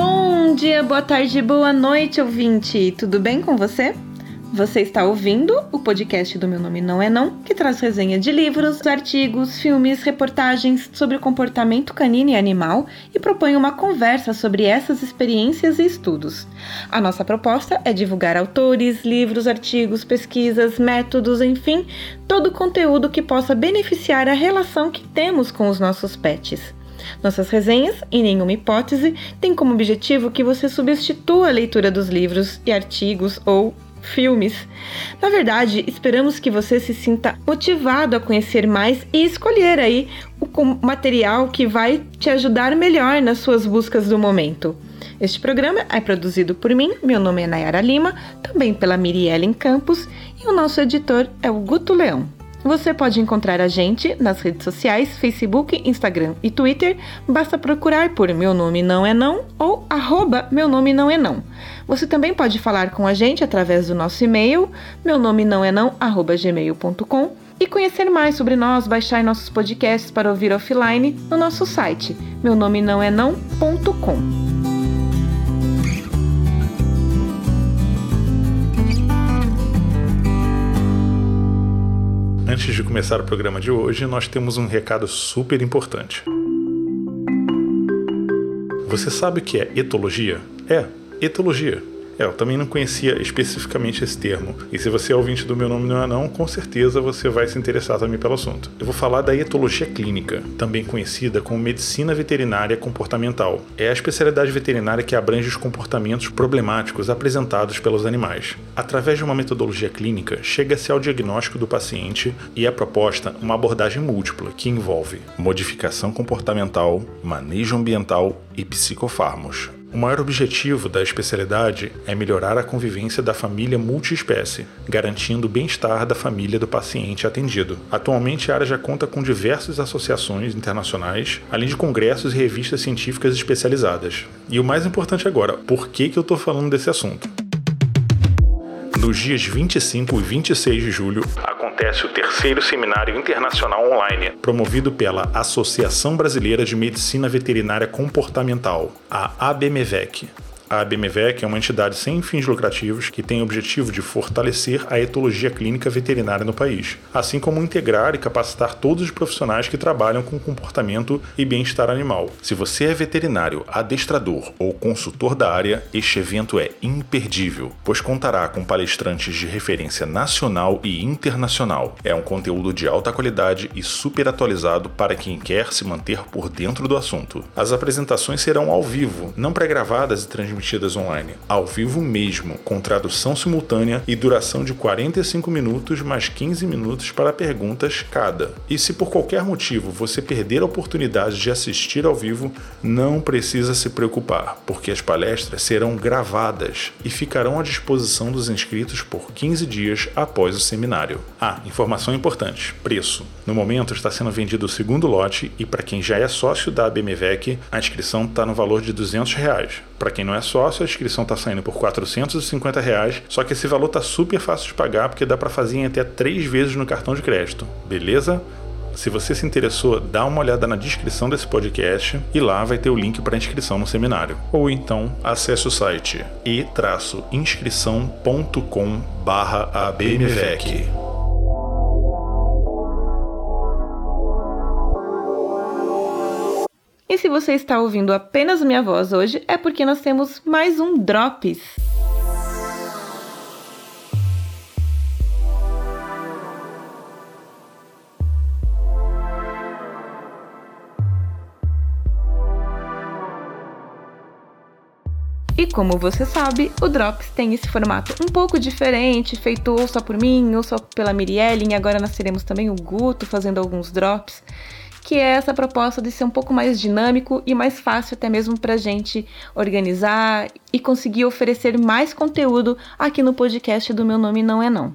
Bom dia, boa tarde, boa noite, ouvinte! Tudo bem com você? Você está ouvindo o podcast do Meu Nome Não É Não, que traz resenha de livros, artigos, filmes, reportagens sobre o comportamento canino e animal e propõe uma conversa sobre essas experiências e estudos. A nossa proposta é divulgar autores, livros, artigos, pesquisas, métodos, enfim, todo o conteúdo que possa beneficiar a relação que temos com os nossos pets. Nossas resenhas, em nenhuma hipótese, têm como objetivo que você substitua a leitura dos livros e artigos ou filmes. Na verdade, esperamos que você se sinta motivado a conhecer mais e escolher aí o material que vai te ajudar melhor nas suas buscas do momento. Este programa é produzido por mim, meu nome é Nayara Lima, também pela Miriellen Campos e o nosso editor é o Guto Leão. Você pode encontrar a gente nas redes sociais, Facebook, Instagram e Twitter. Basta procurar por Meu Nome Não É Não ou arroba Meu Nome Não É Não. Você também pode falar com a gente através do nosso e-mail, meu nome não é não, arroba gmail.com e conhecer mais sobre nós, baixar nossos podcasts para ouvir offline no nosso site, meu nome não é não.com. Antes de começar o programa de hoje, nós temos um recado super importante. Você sabe o que é etologia? É, etologia é, eu também não conhecia especificamente esse termo. E se você é ouvinte do meu nome não é não, com certeza você vai se interessar também pelo assunto. Eu vou falar da etologia clínica, também conhecida como medicina veterinária comportamental. É a especialidade veterinária que abrange os comportamentos problemáticos apresentados pelos animais. Através de uma metodologia clínica, chega-se ao diagnóstico do paciente e é proposta uma abordagem múltipla que envolve modificação comportamental, manejo ambiental e psicofármacos. O maior objetivo da especialidade é melhorar a convivência da família multiespécie, garantindo o bem-estar da família do paciente atendido. Atualmente, a área já conta com diversas associações internacionais, além de congressos e revistas científicas especializadas. E o mais importante agora, por que, que eu estou falando desse assunto? Nos dias 25 e 26 de julho, o terceiro Seminário Internacional Online, promovido pela Associação Brasileira de Medicina Veterinária Comportamental, a ABMVEC. A BMVEC é uma entidade sem fins lucrativos que tem o objetivo de fortalecer a etologia clínica veterinária no país, assim como integrar e capacitar todos os profissionais que trabalham com comportamento e bem-estar animal. Se você é veterinário, adestrador ou consultor da área, este evento é imperdível, pois contará com palestrantes de referência nacional e internacional. É um conteúdo de alta qualidade e super atualizado para quem quer se manter por dentro do assunto. As apresentações serão ao vivo, não pré-gravadas e transmitidas transmitidas online, ao vivo mesmo, com tradução simultânea e duração de 45 minutos mais 15 minutos para perguntas cada. E se por qualquer motivo você perder a oportunidade de assistir ao vivo, não precisa se preocupar, porque as palestras serão gravadas e ficarão à disposição dos inscritos por 15 dias após o seminário. Ah, informação importante: preço. No momento está sendo vendido o segundo lote e para quem já é sócio da BMVEC, a inscrição está no valor de 200 reais. Para quem não é sócio, a inscrição está saindo por 450 reais, só que esse valor tá super fácil de pagar porque dá para fazer em até três vezes no cartão de crédito, beleza? Se você se interessou, dá uma olhada na descrição desse podcast e lá vai ter o link para inscrição no seminário. Ou então acesse o site e-inscrição.com/abmvec. E se você está ouvindo apenas minha voz hoje, é porque nós temos mais um Drops. E como você sabe, o Drops tem esse formato um pouco diferente, feito ou só por mim, ou só pela Mirielle, e agora nós teremos também o Guto fazendo alguns drops que é essa proposta de ser um pouco mais dinâmico e mais fácil até mesmo para a gente organizar e conseguir oferecer mais conteúdo aqui no podcast do Meu Nome Não É Não.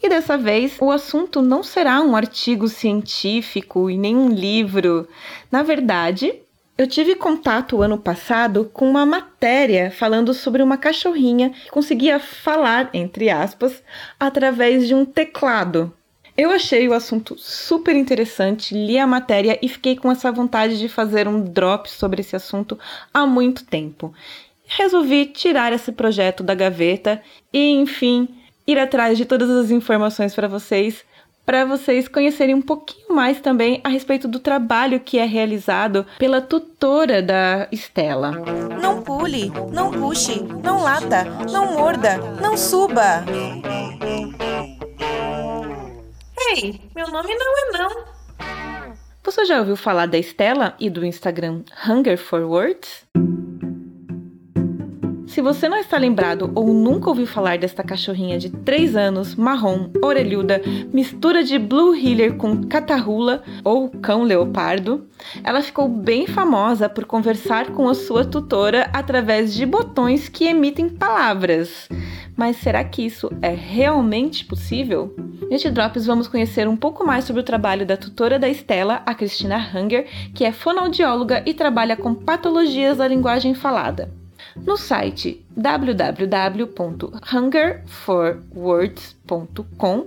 E dessa vez, o assunto não será um artigo científico e nem um livro. Na verdade, eu tive contato ano passado com uma matéria falando sobre uma cachorrinha que conseguia falar, entre aspas, através de um teclado. Eu achei o assunto super interessante, li a matéria e fiquei com essa vontade de fazer um drop sobre esse assunto há muito tempo. Resolvi tirar esse projeto da gaveta e, enfim, ir atrás de todas as informações para vocês, para vocês conhecerem um pouquinho mais também a respeito do trabalho que é realizado pela tutora da Estela. Não pule, não puxe, não lata, não morda, não suba. Ei, meu nome não é não. Você já ouviu falar da Estela e do Instagram Hunger for Words? Se você não está lembrado ou nunca ouviu falar desta cachorrinha de 3 anos, marrom, orelhuda, mistura de Blue Heeler com catarrula ou cão leopardo, ela ficou bem famosa por conversar com a sua tutora através de botões que emitem palavras. Mas será que isso é realmente possível? Neste Drops vamos conhecer um pouco mais sobre o trabalho da tutora da Estela, a Cristina Hunger, que é fonoaudióloga e trabalha com patologias da linguagem falada. No site www.hungerforwords.com,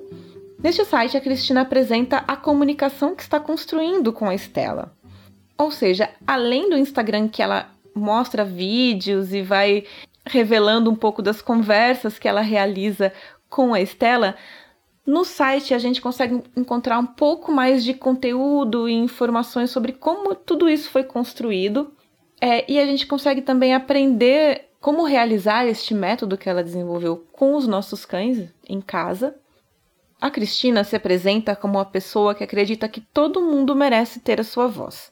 neste site a Cristina apresenta a comunicação que está construindo com a Estela. Ou seja, além do Instagram que ela mostra vídeos e vai revelando um pouco das conversas que ela realiza com a Estela, no site a gente consegue encontrar um pouco mais de conteúdo e informações sobre como tudo isso foi construído. É, e a gente consegue também aprender como realizar este método que ela desenvolveu com os nossos cães em casa. A Cristina se apresenta como uma pessoa que acredita que todo mundo merece ter a sua voz.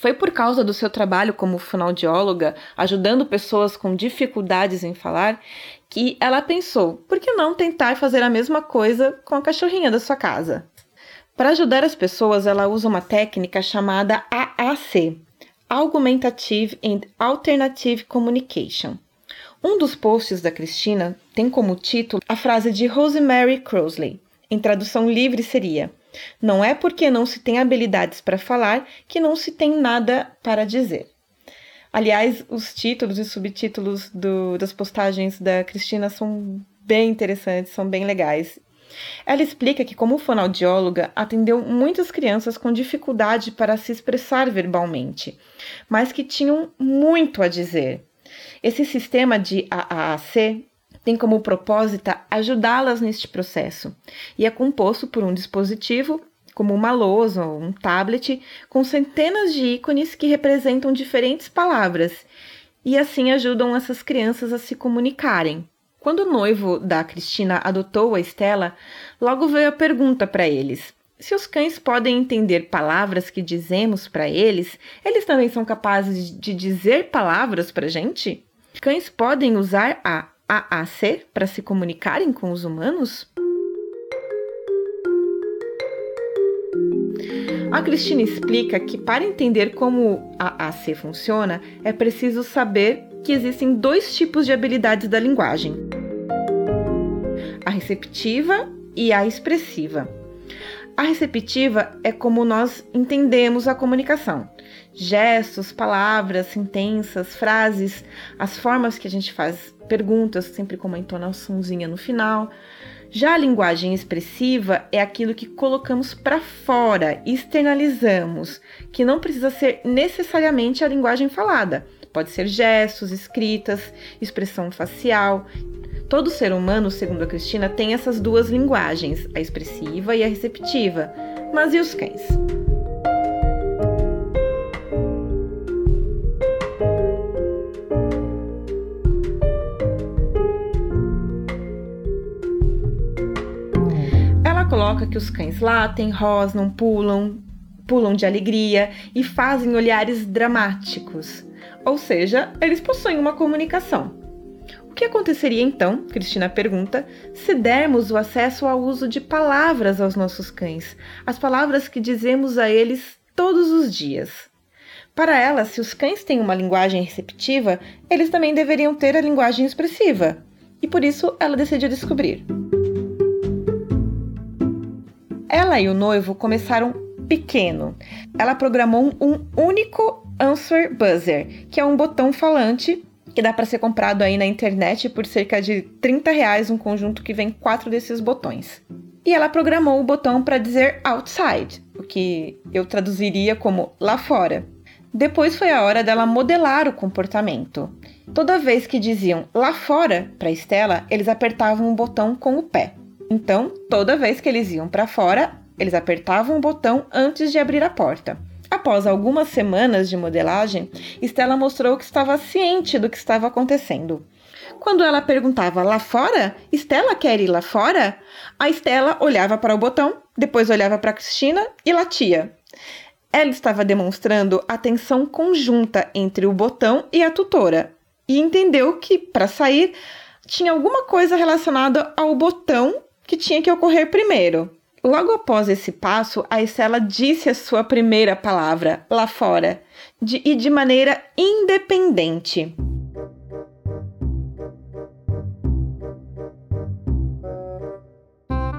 Foi por causa do seu trabalho como fonoaudióloga, ajudando pessoas com dificuldades em falar, que ela pensou: por que não tentar fazer a mesma coisa com a cachorrinha da sua casa? Para ajudar as pessoas, ela usa uma técnica chamada AAC Augmentative and Alternative Communication. Um dos posts da Cristina tem como título a frase de Rosemary Crosley. Em tradução livre seria: não é porque não se tem habilidades para falar que não se tem nada para dizer. Aliás, os títulos e subtítulos do, das postagens da Cristina são bem interessantes, são bem legais. Ela explica que, como fonoaudióloga, atendeu muitas crianças com dificuldade para se expressar verbalmente, mas que tinham muito a dizer. Esse sistema de AAC tem como propósito ajudá-las neste processo e é composto por um dispositivo, como uma lousa ou um tablet, com centenas de ícones que representam diferentes palavras e assim ajudam essas crianças a se comunicarem. Quando o noivo da Cristina adotou a Estela, logo veio a pergunta para eles: se os cães podem entender palavras que dizemos para eles, eles também são capazes de dizer palavras para gente? Cães podem usar a AAC para se comunicarem com os humanos? A Cristina explica que para entender como a AAC funciona, é preciso saber que existem dois tipos de habilidades da linguagem: receptiva e a expressiva. A receptiva é como nós entendemos a comunicação. Gestos, palavras, sentenças, frases, as formas que a gente faz perguntas, sempre com uma entonaçãozinha no final. Já a linguagem expressiva é aquilo que colocamos para fora, externalizamos, que não precisa ser necessariamente a linguagem falada. Pode ser gestos, escritas, expressão facial. Todo ser humano, segundo a Cristina, tem essas duas linguagens, a expressiva e a receptiva. Mas e os cães? Ela coloca que os cães latem, rosnam, pulam, pulam de alegria e fazem olhares dramáticos. Ou seja, eles possuem uma comunicação. Que aconteceria então, Cristina pergunta, se dermos o acesso ao uso de palavras aos nossos cães, as palavras que dizemos a eles todos os dias? Para ela, se os cães têm uma linguagem receptiva, eles também deveriam ter a linguagem expressiva. E por isso ela decidiu descobrir. Ela e o noivo começaram pequeno. Ela programou um único Answer Buzzer, que é um botão falante que dá para ser comprado aí na internet por cerca de 30 reais um conjunto que vem quatro desses botões. e ela programou o botão para dizer outside, o que eu traduziria como lá fora. Depois foi a hora dela modelar o comportamento. Toda vez que diziam lá fora para Estela, eles apertavam o botão com o pé. Então, toda vez que eles iam para fora, eles apertavam o botão antes de abrir a porta. Após algumas semanas de modelagem, Estela mostrou que estava ciente do que estava acontecendo. Quando ela perguntava lá fora, Estela quer ir lá fora? A Estela olhava para o botão, depois olhava para Cristina e latia. Ela estava demonstrando atenção conjunta entre o botão e a tutora e entendeu que, para sair, tinha alguma coisa relacionada ao botão que tinha que ocorrer primeiro. Logo após esse passo, a Estela disse a sua primeira palavra, lá fora, de, e de maneira independente.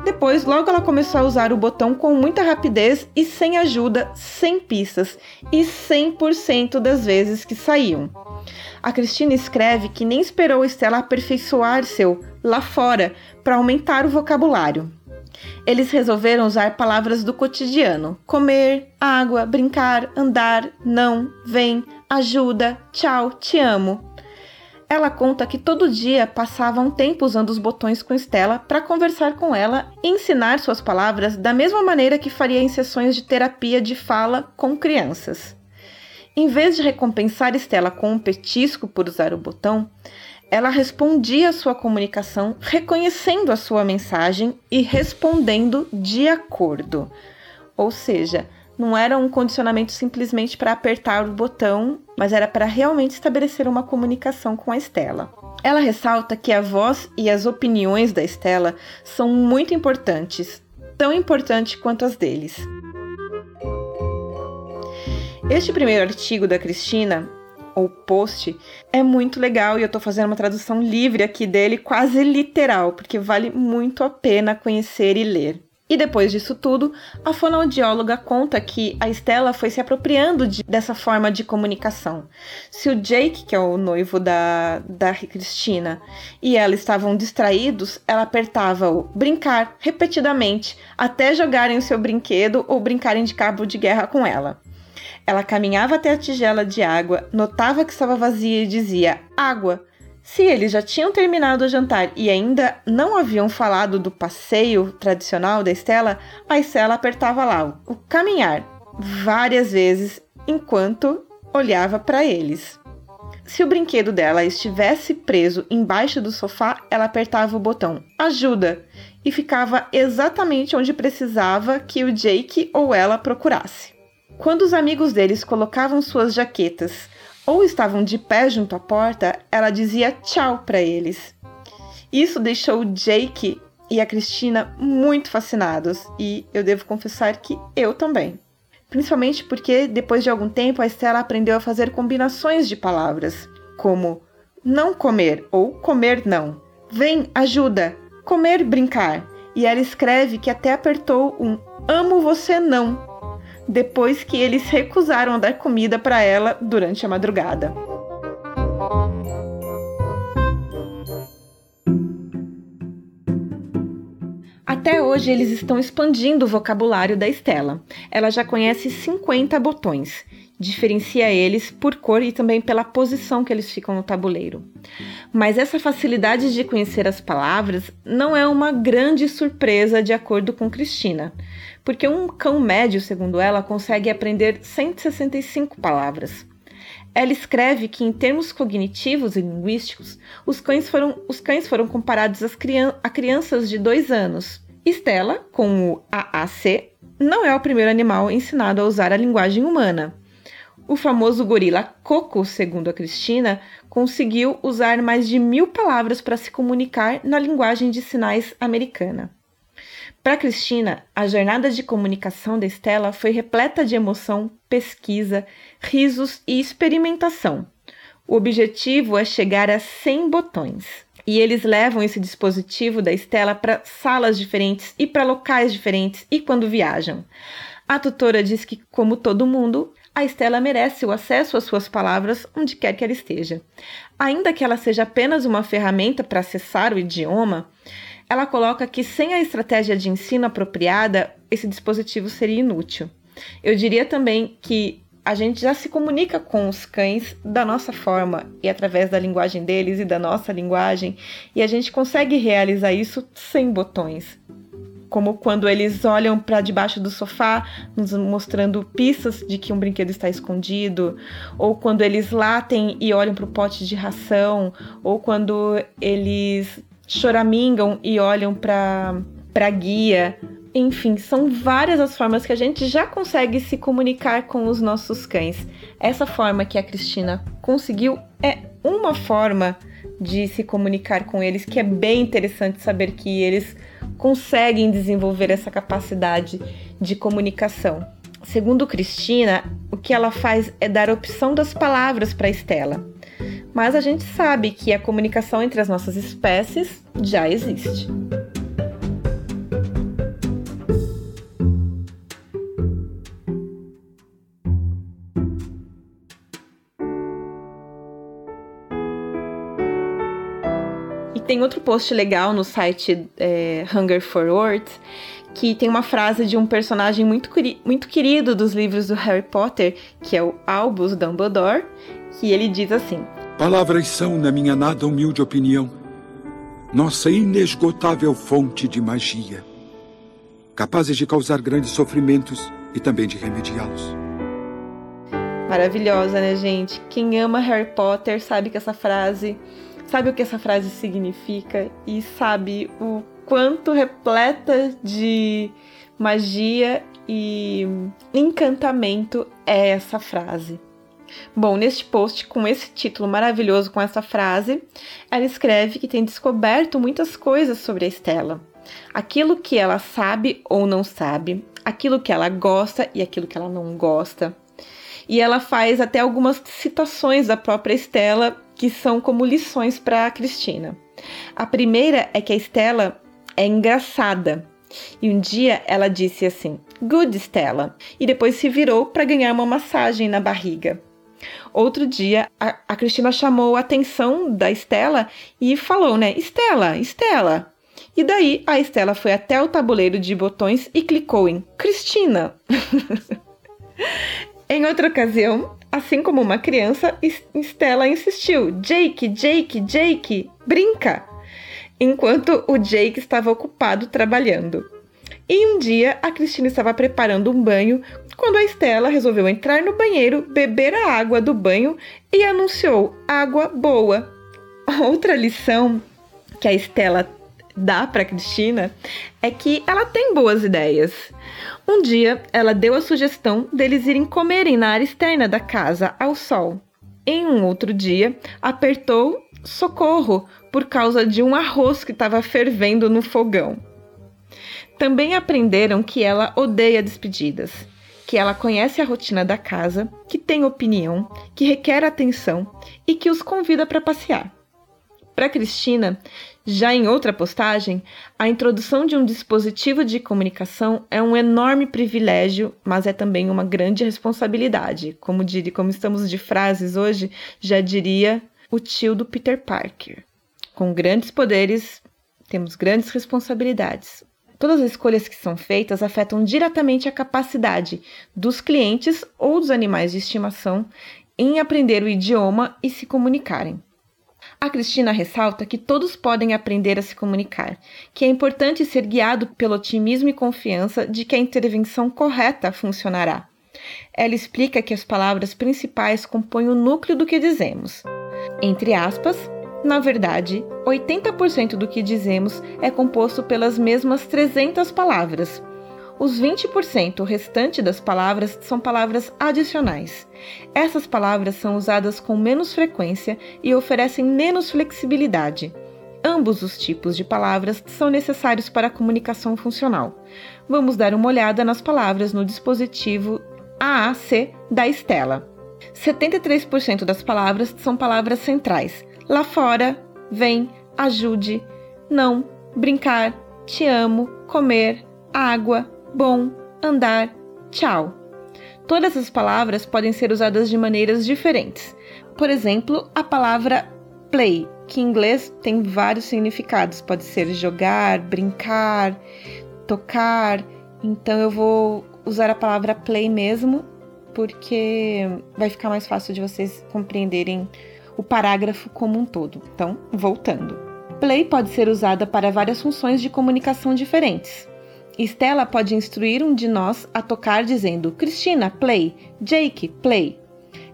Depois, logo ela começou a usar o botão com muita rapidez e sem ajuda, sem pistas e 100% das vezes que saíam. A Cristina escreve que nem esperou Estela aperfeiçoar seu lá fora para aumentar o vocabulário. Eles resolveram usar palavras do cotidiano: comer, água, brincar, andar, não, vem, ajuda, tchau, te amo. Ela conta que todo dia passava um tempo usando os botões com Estela para conversar com ela e ensinar suas palavras da mesma maneira que faria em sessões de terapia de fala com crianças. Em vez de recompensar Estela com um petisco por usar o botão, ela respondia a sua comunicação reconhecendo a sua mensagem e respondendo de acordo. Ou seja, não era um condicionamento simplesmente para apertar o botão, mas era para realmente estabelecer uma comunicação com a Estela. Ela ressalta que a voz e as opiniões da Estela são muito importantes, tão importantes quanto as deles. Este primeiro artigo da Cristina, ou post, é muito legal e eu estou fazendo uma tradução livre aqui dele, quase literal, porque vale muito a pena conhecer e ler. E depois disso tudo, a fonoaudióloga conta que a Estela foi se apropriando de, dessa forma de comunicação. Se o Jake, que é o noivo da, da Cristina, e ela estavam distraídos, ela apertava o brincar repetidamente até jogarem o seu brinquedo ou brincarem de cabo de guerra com ela. Ela caminhava até a tigela de água, notava que estava vazia e dizia: Água! Se eles já tinham terminado o jantar e ainda não haviam falado do passeio tradicional da Estela, a Estela apertava lá o caminhar várias vezes enquanto olhava para eles. Se o brinquedo dela estivesse preso embaixo do sofá, ela apertava o botão ajuda e ficava exatamente onde precisava que o Jake ou ela procurasse. Quando os amigos deles colocavam suas jaquetas ou estavam de pé junto à porta, ela dizia tchau para eles. Isso deixou Jake e a Cristina muito fascinados, e eu devo confessar que eu também. Principalmente porque, depois de algum tempo, a Estela aprendeu a fazer combinações de palavras, como não comer ou comer não. Vem, ajuda, comer, brincar. E ela escreve que até apertou um amo você não depois que eles recusaram dar comida para ela durante a madrugada. Até hoje eles estão expandindo o vocabulário da Estela. Ela já conhece 50 botões. Diferencia eles por cor e também pela posição que eles ficam no tabuleiro. Mas essa facilidade de conhecer as palavras não é uma grande surpresa de acordo com Cristina, porque um cão médio, segundo ela, consegue aprender 165 palavras. Ela escreve que, em termos cognitivos e linguísticos, os cães foram, os cães foram comparados crian a crianças de dois anos. Estela, com o AAC, não é o primeiro animal ensinado a usar a linguagem humana. O famoso gorila Coco, segundo a Cristina, conseguiu usar mais de mil palavras para se comunicar na linguagem de sinais americana. Para Cristina, a jornada de comunicação da Estela foi repleta de emoção, pesquisa, risos e experimentação. O objetivo é chegar a 100 botões. E eles levam esse dispositivo da Estela para salas diferentes e para locais diferentes e quando viajam. A tutora diz que, como todo mundo, a Estela merece o acesso às suas palavras onde quer que ela esteja. Ainda que ela seja apenas uma ferramenta para acessar o idioma, ela coloca que sem a estratégia de ensino apropriada, esse dispositivo seria inútil. Eu diria também que a gente já se comunica com os cães da nossa forma e através da linguagem deles e da nossa linguagem, e a gente consegue realizar isso sem botões. Como quando eles olham para debaixo do sofá, nos mostrando pistas de que um brinquedo está escondido, ou quando eles latem e olham para o pote de ração, ou quando eles choramingam e olham para a guia. Enfim, são várias as formas que a gente já consegue se comunicar com os nossos cães. Essa forma que a Cristina conseguiu é uma forma de se comunicar com eles que é bem interessante saber que eles conseguem desenvolver essa capacidade de comunicação. Segundo Cristina, o que ela faz é dar opção das palavras para Estela. Mas a gente sabe que a comunicação entre as nossas espécies já existe. Tem outro post legal no site é, Hunger for Words que tem uma frase de um personagem muito, muito querido dos livros do Harry Potter, que é o Albus Dumbledore, que ele diz assim: Palavras são, na minha nada humilde opinião, nossa inesgotável fonte de magia, capazes de causar grandes sofrimentos e também de remediá-los. Maravilhosa, né, gente? Quem ama Harry Potter sabe que essa frase sabe o que essa frase significa e sabe o quanto repleta de magia e encantamento é essa frase. Bom, neste post com esse título maravilhoso com essa frase, ela escreve que tem descoberto muitas coisas sobre a Estela. Aquilo que ela sabe ou não sabe, aquilo que ela gosta e aquilo que ela não gosta. E ela faz até algumas citações da própria Estela que são como lições para a Cristina. A primeira é que a Estela é engraçada. E um dia ela disse assim: Good Stella, e depois se virou para ganhar uma massagem na barriga. Outro dia, a, a Cristina chamou a atenção da Estela e falou, né? Estela, Estela. E daí a Estela foi até o tabuleiro de botões e clicou em Cristina. em outra ocasião, Assim como uma criança, Stella insistiu: Jake, Jake, Jake, brinca! Enquanto o Jake estava ocupado trabalhando. E um dia a Cristina estava preparando um banho quando a Estela resolveu entrar no banheiro, beber a água do banho e anunciou água boa. Outra lição que a Estela dá para Cristina é que ela tem boas ideias. Um dia, ela deu a sugestão deles irem comerem na área externa da casa, ao sol. Em um outro dia, apertou socorro por causa de um arroz que estava fervendo no fogão. Também aprenderam que ela odeia despedidas, que ela conhece a rotina da casa, que tem opinião, que requer atenção e que os convida para passear. Para Cristina, já em outra postagem, a introdução de um dispositivo de comunicação é um enorme privilégio, mas é também uma grande responsabilidade. Como diria, como estamos de frases hoje, já diria o tio do Peter Parker. Com grandes poderes, temos grandes responsabilidades. Todas as escolhas que são feitas afetam diretamente a capacidade dos clientes ou dos animais de estimação em aprender o idioma e se comunicarem. A Cristina ressalta que todos podem aprender a se comunicar, que é importante ser guiado pelo otimismo e confiança de que a intervenção correta funcionará. Ela explica que as palavras principais compõem o núcleo do que dizemos. Entre aspas, na verdade, 80% do que dizemos é composto pelas mesmas 300 palavras. Os 20% restante das palavras são palavras adicionais. Essas palavras são usadas com menos frequência e oferecem menos flexibilidade. Ambos os tipos de palavras são necessários para a comunicação funcional. Vamos dar uma olhada nas palavras no dispositivo AAC da Estela. 73% das palavras são palavras centrais. Lá fora, vem, ajude, não, brincar, te amo, comer, água, bom, andar, tchau. Todas as palavras podem ser usadas de maneiras diferentes. Por exemplo, a palavra play, que em inglês tem vários significados. Pode ser jogar, brincar, tocar. Então eu vou usar a palavra play mesmo, porque vai ficar mais fácil de vocês compreenderem o parágrafo como um todo. Então, voltando. Play pode ser usada para várias funções de comunicação diferentes. Estela pode instruir um de nós a tocar dizendo: Cristina, play. Jake, play.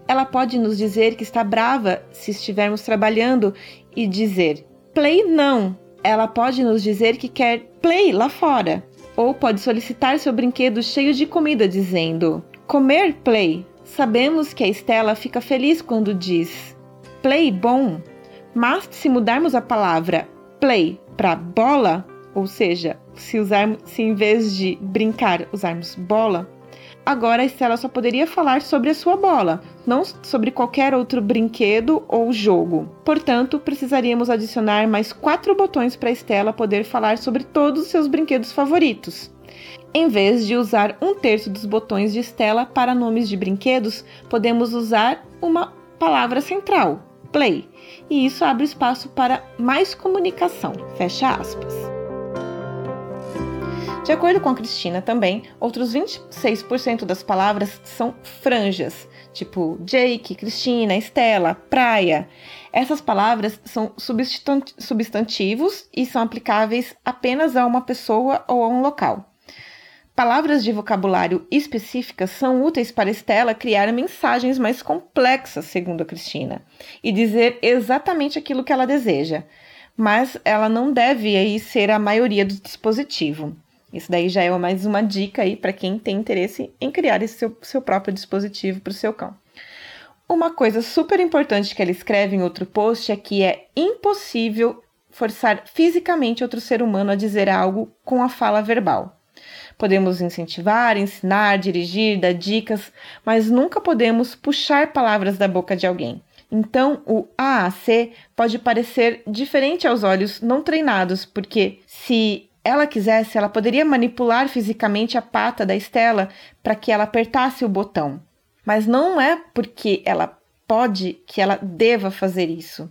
Ela pode nos dizer que está brava se estivermos trabalhando e dizer: play não. Ela pode nos dizer que quer play lá fora. Ou pode solicitar seu brinquedo cheio de comida dizendo: comer play. Sabemos que a Estela fica feliz quando diz play bom, mas se mudarmos a palavra play para bola, ou seja, se, usarmos, se em vez de brincar usarmos bola, agora a Estela só poderia falar sobre a sua bola, não sobre qualquer outro brinquedo ou jogo. Portanto, precisaríamos adicionar mais quatro botões para a Estela poder falar sobre todos os seus brinquedos favoritos. Em vez de usar um terço dos botões de Estela para nomes de brinquedos, podemos usar uma palavra central, play, e isso abre espaço para mais comunicação. Fecha aspas. De acordo com a Cristina também, outros 26% das palavras são franjas, tipo Jake, Cristina, Estela, praia. Essas palavras são substantivos e são aplicáveis apenas a uma pessoa ou a um local. Palavras de vocabulário específicas são úteis para Estela criar mensagens mais complexas, segundo a Cristina, e dizer exatamente aquilo que ela deseja, mas ela não deve aí ser a maioria do dispositivo. Isso daí já é mais uma dica aí para quem tem interesse em criar esse seu, seu próprio dispositivo para o seu cão. Uma coisa super importante que ela escreve em outro post é que é impossível forçar fisicamente outro ser humano a dizer algo com a fala verbal. Podemos incentivar, ensinar, dirigir, dar dicas, mas nunca podemos puxar palavras da boca de alguém. Então, o AAC pode parecer diferente aos olhos não treinados, porque se ela quisesse, ela poderia manipular fisicamente a pata da Estela para que ela apertasse o botão. Mas não é porque ela pode que ela deva fazer isso.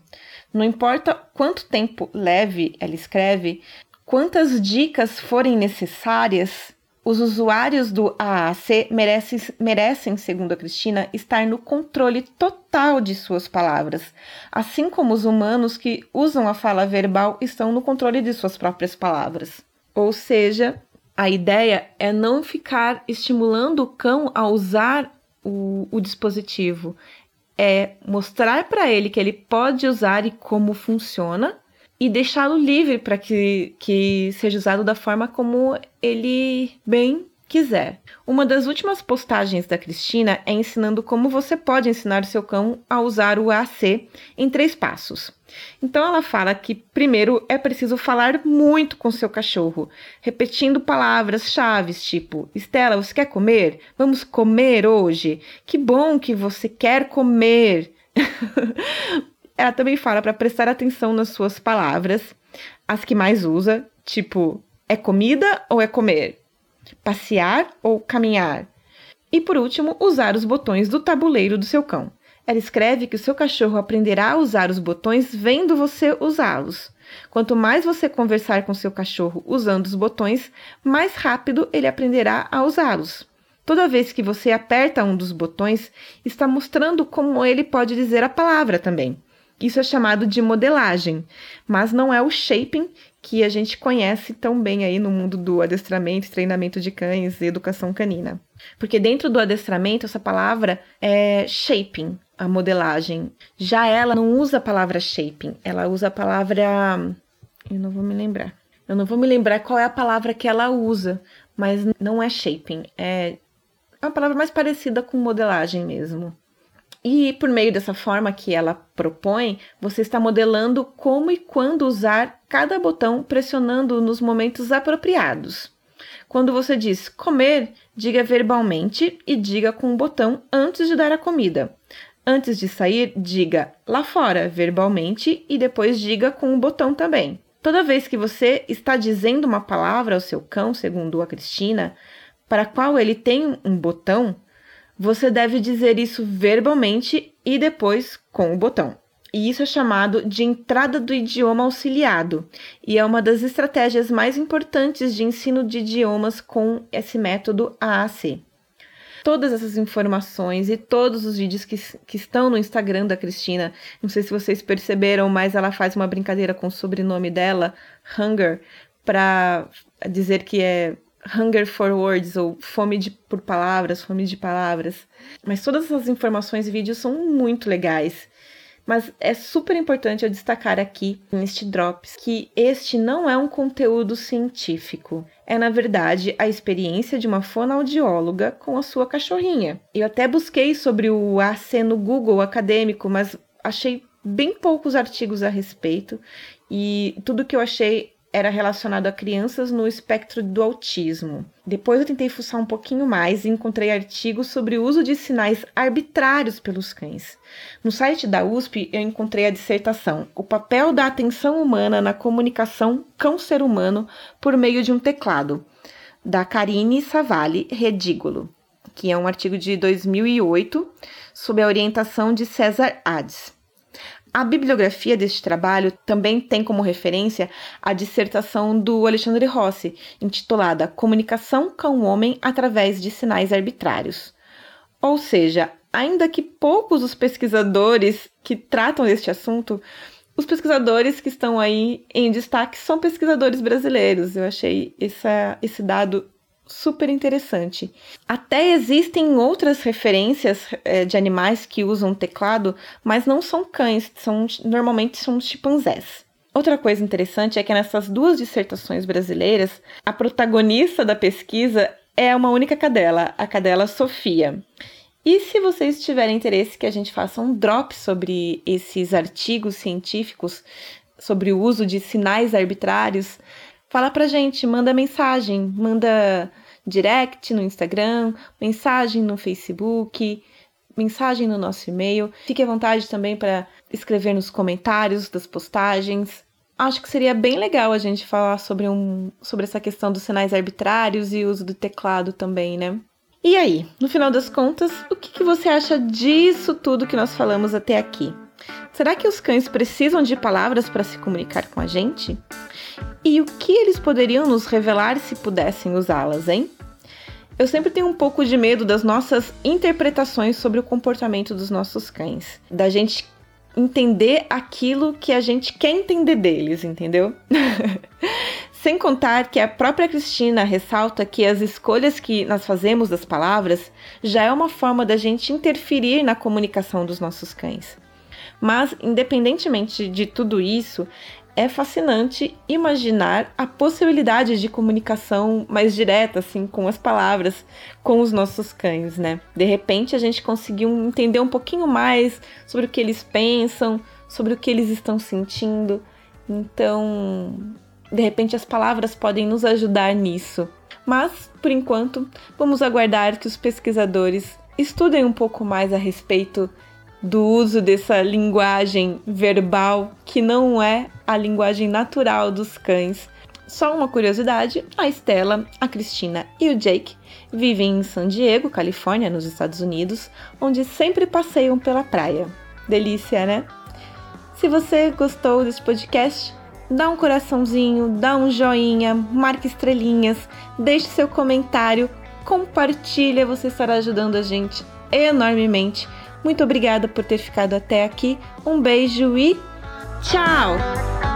Não importa quanto tempo leve ela escreve, quantas dicas forem necessárias, os usuários do AAC merecem, merecem, segundo a Cristina, estar no controle total de suas palavras, assim como os humanos que usam a fala verbal estão no controle de suas próprias palavras. Ou seja, a ideia é não ficar estimulando o cão a usar o, o dispositivo, é mostrar para ele que ele pode usar e como funciona e deixá-lo livre para que, que seja usado da forma como ele bem quiser. Uma das últimas postagens da Cristina é ensinando como você pode ensinar o seu cão a usar o AC em três passos. Então ela fala que primeiro é preciso falar muito com seu cachorro, repetindo palavras-chave tipo: Estela, você quer comer? Vamos comer hoje? Que bom que você quer comer. Ela também fala para prestar atenção nas suas palavras, as que mais usa, tipo, é comida ou é comer? Passear ou caminhar? E por último, usar os botões do tabuleiro do seu cão. Ela escreve que o seu cachorro aprenderá a usar os botões vendo você usá-los. Quanto mais você conversar com seu cachorro usando os botões, mais rápido ele aprenderá a usá-los. Toda vez que você aperta um dos botões, está mostrando como ele pode dizer a palavra também. Isso é chamado de modelagem, mas não é o shaping que a gente conhece tão bem aí no mundo do adestramento, treinamento de cães e educação canina. Porque dentro do adestramento, essa palavra é shaping, a modelagem. Já ela não usa a palavra shaping, ela usa a palavra. Eu não vou me lembrar. Eu não vou me lembrar qual é a palavra que ela usa, mas não é shaping, é uma palavra mais parecida com modelagem mesmo. E por meio dessa forma que ela propõe, você está modelando como e quando usar cada botão, pressionando nos momentos apropriados. Quando você diz comer, diga verbalmente e diga com o botão antes de dar a comida. Antes de sair, diga lá fora verbalmente e depois diga com o botão também. Toda vez que você está dizendo uma palavra ao seu cão, segundo a Cristina, para a qual ele tem um botão, você deve dizer isso verbalmente e depois com o botão. E isso é chamado de entrada do idioma auxiliado, e é uma das estratégias mais importantes de ensino de idiomas com esse método AAC. Todas essas informações e todos os vídeos que, que estão no Instagram da Cristina, não sei se vocês perceberam, mas ela faz uma brincadeira com o sobrenome dela, Hunger, para dizer que é Hunger for Words ou fome de, por palavras, fome de palavras. Mas todas essas informações e vídeos são muito legais. Mas é super importante eu destacar aqui neste Drops que este não é um conteúdo científico. É, na verdade, a experiência de uma fonoaudióloga com a sua cachorrinha. Eu até busquei sobre o AC no Google acadêmico, mas achei bem poucos artigos a respeito. E tudo que eu achei era relacionado a crianças no espectro do autismo. Depois eu tentei fuçar um pouquinho mais e encontrei artigos sobre o uso de sinais arbitrários pelos cães. No site da USP eu encontrei a dissertação O papel da atenção humana na comunicação cão-ser humano por meio de um teclado, da Karine Savalli Redigolo, que é um artigo de 2008 sob a orientação de César Hades. A bibliografia deste trabalho também tem como referência a dissertação do Alexandre Rossi, intitulada Comunicação com o Homem através de Sinais Arbitrários. Ou seja, ainda que poucos os pesquisadores que tratam deste assunto, os pesquisadores que estão aí em destaque são pesquisadores brasileiros. Eu achei essa, esse dado super interessante. Até existem outras referências é, de animais que usam teclado, mas não são cães, são normalmente são chimpanzés. Outra coisa interessante é que nessas duas dissertações brasileiras, a protagonista da pesquisa é uma única cadela, a cadela Sofia. E se vocês tiverem interesse que a gente faça um drop sobre esses artigos científicos, sobre o uso de sinais arbitrários, fala pra gente, manda mensagem, manda direct no Instagram, mensagem no Facebook, mensagem no nosso e-mail. Fique à vontade também para escrever nos comentários das postagens. Acho que seria bem legal a gente falar sobre, um, sobre essa questão dos sinais arbitrários e uso do teclado também, né? E aí, no final das contas, o que, que você acha disso tudo que nós falamos até aqui? Será que os cães precisam de palavras para se comunicar com a gente? E o que eles poderiam nos revelar se pudessem usá-las, hein? Eu sempre tenho um pouco de medo das nossas interpretações sobre o comportamento dos nossos cães, da gente entender aquilo que a gente quer entender deles, entendeu? Sem contar que a própria Cristina ressalta que as escolhas que nós fazemos das palavras já é uma forma da gente interferir na comunicação dos nossos cães. Mas, independentemente de tudo isso, é fascinante imaginar a possibilidade de comunicação mais direta, assim, com as palavras, com os nossos cães, né? De repente a gente conseguiu entender um pouquinho mais sobre o que eles pensam, sobre o que eles estão sentindo. Então, de repente as palavras podem nos ajudar nisso. Mas, por enquanto, vamos aguardar que os pesquisadores estudem um pouco mais a respeito do uso dessa linguagem verbal que não é a linguagem natural dos cães. Só uma curiosidade: a Estela, a Cristina e o Jake vivem em San Diego, Califórnia, nos Estados Unidos, onde sempre passeiam pela praia. Delícia, né? Se você gostou desse podcast, dá um coraçãozinho, dá um joinha, marque estrelinhas, deixe seu comentário, compartilha, você estará ajudando a gente enormemente muito obrigada por ter ficado até aqui. Um beijo e tchau!